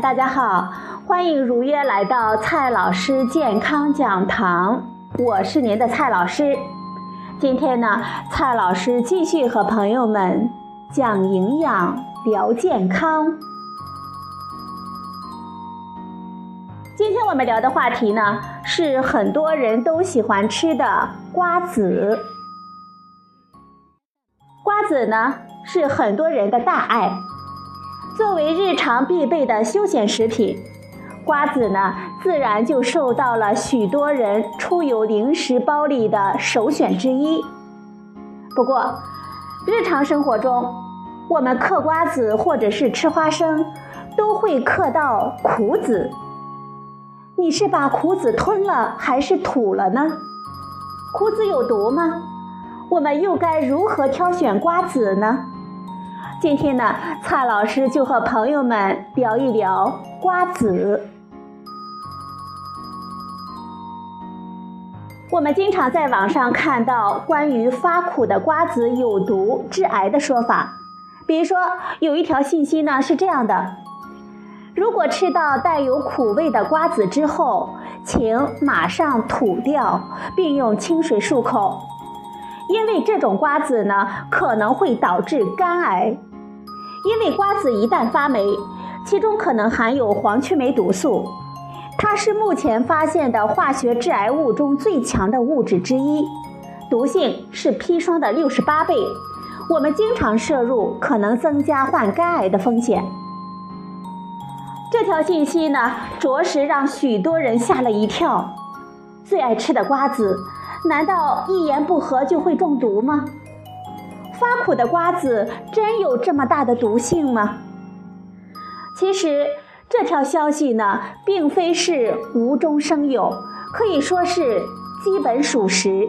大家好，欢迎如约来到蔡老师健康讲堂，我是您的蔡老师。今天呢，蔡老师继续和朋友们讲营养、聊健康。今天我们聊的话题呢，是很多人都喜欢吃的瓜子。瓜子呢，是很多人的大爱。作为日常必备的休闲食品，瓜子呢，自然就受到了许多人出游零食包里的首选之一。不过，日常生活中，我们嗑瓜子或者是吃花生，都会嗑到苦子。你是把苦子吞了还是吐了呢？苦子有毒吗？我们又该如何挑选瓜子呢？今天呢，蔡老师就和朋友们聊一聊瓜子。我们经常在网上看到关于发苦的瓜子有毒、致癌的说法。比如说，有一条信息呢是这样的：如果吃到带有苦味的瓜子之后，请马上吐掉，并用清水漱口，因为这种瓜子呢可能会导致肝癌。因为瓜子一旦发霉，其中可能含有黄曲霉毒素，它是目前发现的化学致癌物中最强的物质之一，毒性是砒霜的六十八倍。我们经常摄入可能增加患肝癌的风险。这条信息呢，着实让许多人吓了一跳。最爱吃的瓜子，难道一言不合就会中毒吗？发苦的瓜子真有这么大的毒性吗？其实这条消息呢，并非是无中生有，可以说是基本属实。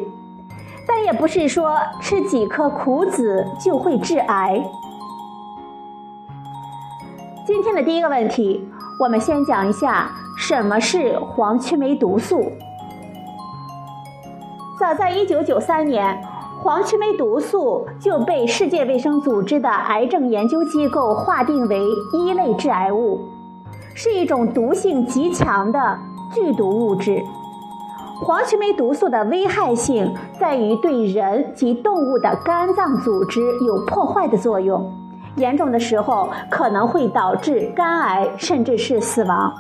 但也不是说吃几颗苦子就会致癌。今天的第一个问题，我们先讲一下什么是黄曲霉毒素。早在一九九三年。黄曲霉毒素就被世界卫生组织的癌症研究机构划定为一类致癌物，是一种毒性极强的剧毒物质。黄曲霉毒素的危害性在于对人及动物的肝脏组织有破坏的作用，严重的时候可能会导致肝癌甚至是死亡。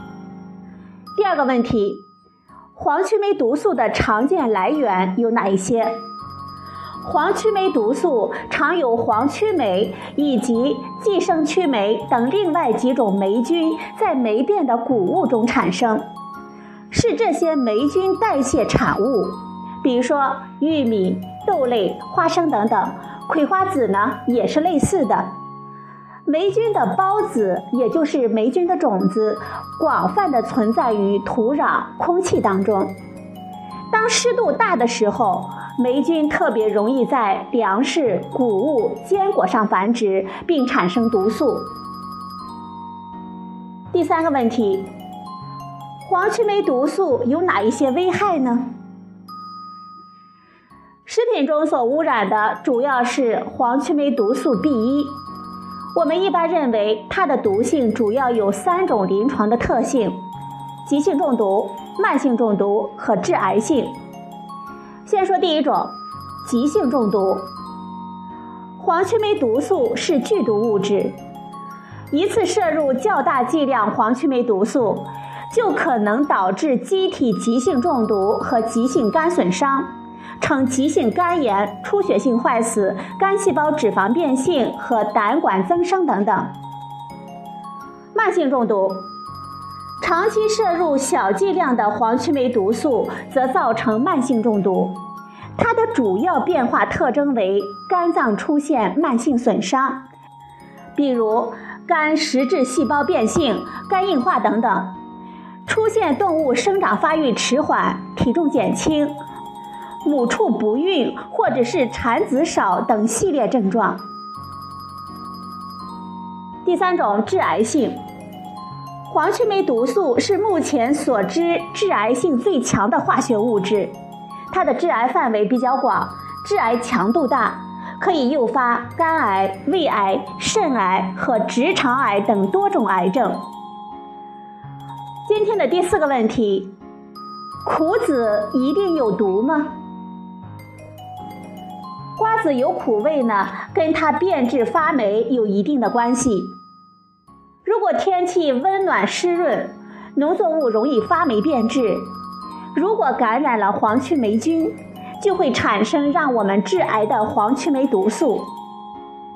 第二个问题，黄曲霉毒素的常见来源有哪一些？黄曲霉毒素常有黄曲霉以及寄生曲霉等另外几种霉菌在霉变的谷物中产生，是这些霉菌代谢产物，比如说玉米、豆类、花生等等。葵花籽呢也是类似的。霉菌的孢子，也就是霉菌的种子，广泛的存在于土壤、空气当中。当湿度大的时候。霉菌特别容易在粮食、谷物、坚果上繁殖，并产生毒素。第三个问题，黄曲霉毒素有哪一些危害呢？食品中所污染的主要是黄曲霉毒素 B 一。我们一般认为它的毒性主要有三种临床的特性：急性中毒、慢性中毒和致癌性。先说第一种，急性中毒。黄曲霉毒素是剧毒物质，一次摄入较大剂量黄曲霉毒素，就可能导致机体急性中毒和急性肝损伤，呈急性肝炎、出血性坏死、肝细胞脂肪变性和胆管增生等等。慢性中毒。长期摄入小剂量的黄曲霉毒素，则造成慢性中毒。它的主要变化特征为肝脏出现慢性损伤，比如肝实质细胞变性、肝硬化等等；出现动物生长发育迟缓、体重减轻、母畜不孕或者是产子少等系列症状。第三种致癌性。黄曲霉毒素是目前所知致癌性最强的化学物质，它的致癌范围比较广，致癌强度大，可以诱发肝癌、胃癌、肾癌和直肠癌等多种癌症。今天的第四个问题：苦子一定有毒吗？瓜子有苦味呢，跟它变质发霉有一定的关系。如果天气温暖湿润，农作物容易发霉变质。如果感染了黄曲霉菌，就会产生让我们致癌的黄曲霉毒素。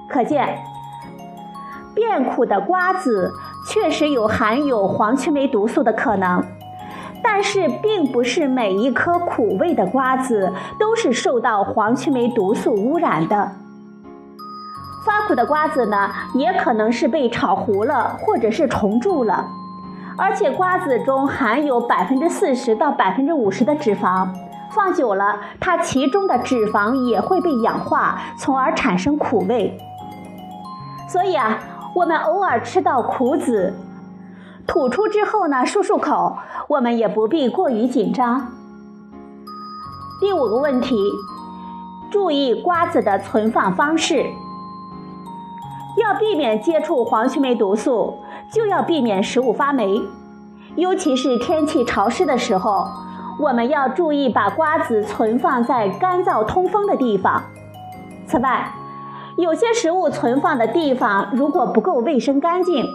可见，变苦的瓜子确实有含有黄曲霉毒素的可能，但是并不是每一颗苦味的瓜子都是受到黄曲霉毒素污染的。发苦的瓜子呢，也可能是被炒糊了，或者是虫蛀了。而且瓜子中含有百分之四十到百分之五十的脂肪，放久了，它其中的脂肪也会被氧化，从而产生苦味。所以啊，我们偶尔吃到苦子，吐出之后呢，漱漱口，我们也不必过于紧张。第五个问题，注意瓜子的存放方式，要避免接触黄曲霉毒素。就要避免食物发霉，尤其是天气潮湿的时候，我们要注意把瓜子存放在干燥通风的地方。此外，有些食物存放的地方如果不够卫生干净，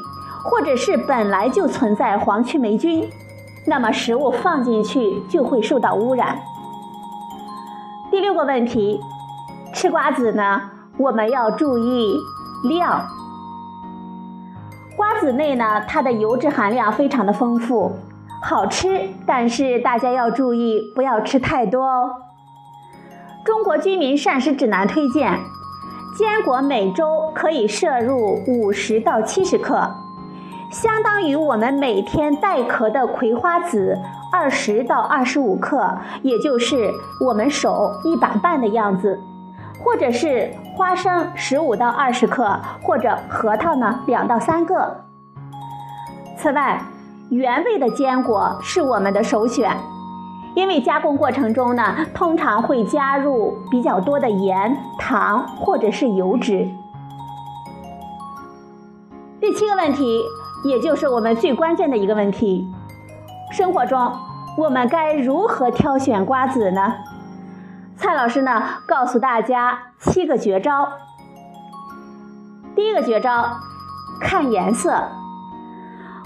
或者是本来就存在黄曲霉菌，那么食物放进去就会受到污染。第六个问题，吃瓜子呢，我们要注意量。瓜子内呢，它的油脂含量非常的丰富，好吃，但是大家要注意，不要吃太多哦。中国居民膳食指南推荐，坚果每周可以摄入五十到七十克，相当于我们每天带壳的葵花籽二十到二十五克，也就是我们手一把半的样子。或者是花生十五到二十克，或者核桃呢两到三个。此外，原味的坚果是我们的首选，因为加工过程中呢，通常会加入比较多的盐、糖或者是油脂。第七个问题，也就是我们最关键的一个问题：生活中我们该如何挑选瓜子呢？蔡老师呢，告诉大家七个绝招。第一个绝招，看颜色。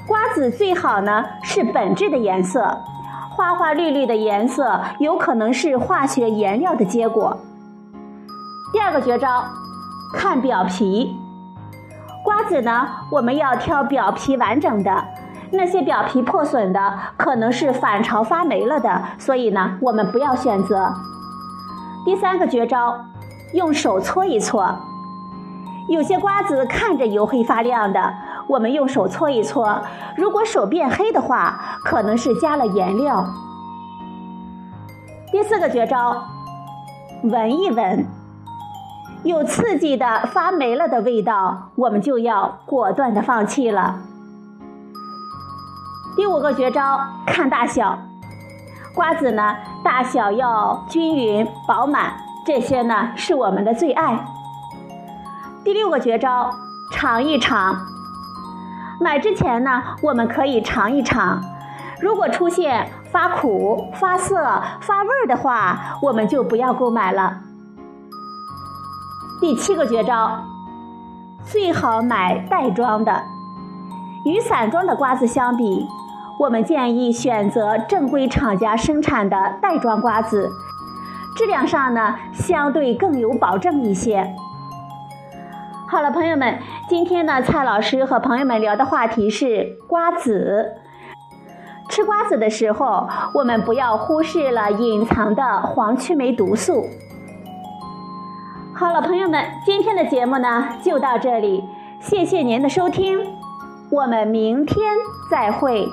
瓜子最好呢是本质的颜色，花花绿绿的颜色有可能是化学颜料的结果。第二个绝招，看表皮。瓜子呢，我们要挑表皮完整的，那些表皮破损的，可能是反潮发霉了的，所以呢，我们不要选择。第三个绝招，用手搓一搓。有些瓜子看着油黑发亮的，我们用手搓一搓，如果手变黑的话，可能是加了颜料。第四个绝招，闻一闻，有刺激的发霉了的味道，我们就要果断的放弃了。第五个绝招，看大小。瓜子呢，大小要均匀饱满，这些呢是我们的最爱。第六个绝招，尝一尝。买之前呢，我们可以尝一尝，如果出现发苦、发涩、发味儿的话，我们就不要购买了。第七个绝招，最好买袋装的，与散装的瓜子相比。我们建议选择正规厂家生产的袋装瓜子，质量上呢相对更有保证一些。好了，朋友们，今天呢蔡老师和朋友们聊的话题是瓜子。吃瓜子的时候，我们不要忽视了隐藏的黄曲霉毒素。好了，朋友们，今天的节目呢就到这里，谢谢您的收听，我们明天再会。